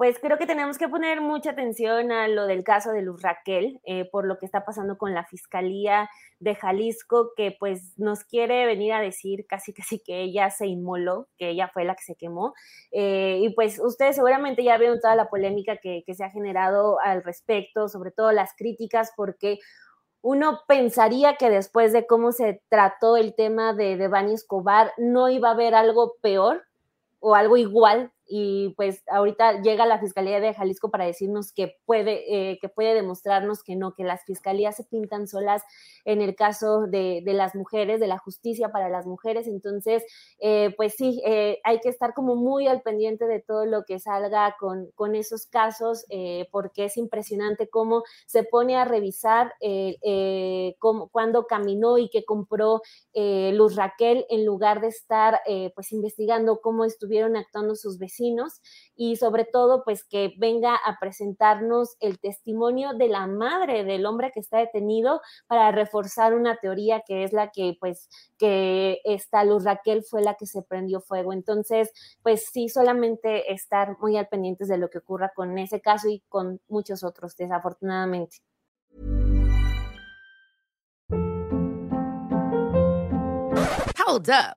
Pues creo que tenemos que poner mucha atención a lo del caso de Luz Raquel, eh, por lo que está pasando con la Fiscalía de Jalisco, que pues nos quiere venir a decir casi casi que ella se inmoló, que ella fue la que se quemó. Eh, y pues ustedes seguramente ya vieron toda la polémica que, que se ha generado al respecto, sobre todo las críticas, porque uno pensaría que después de cómo se trató el tema de, de Bani Escobar, no iba a haber algo peor o algo igual y pues ahorita llega la Fiscalía de Jalisco para decirnos que puede, eh, que puede demostrarnos que no, que las fiscalías se pintan solas en el caso de, de las mujeres, de la justicia para las mujeres. Entonces, eh, pues sí, eh, hay que estar como muy al pendiente de todo lo que salga con, con esos casos, porque es impresionante cómo se pone a revisar cómo, cuándo caminó y qué compró Luz Raquel en lugar de estar pues investigando cómo estuvieron actuando sus y sobre todo pues que venga a presentarnos el testimonio de la madre del hombre que está detenido para reforzar una teoría que es la que pues que esta Luz Raquel fue la que se prendió fuego. Entonces pues sí, solamente estar muy al pendientes de lo que ocurra con ese caso y con muchos otros desafortunadamente. Hold up.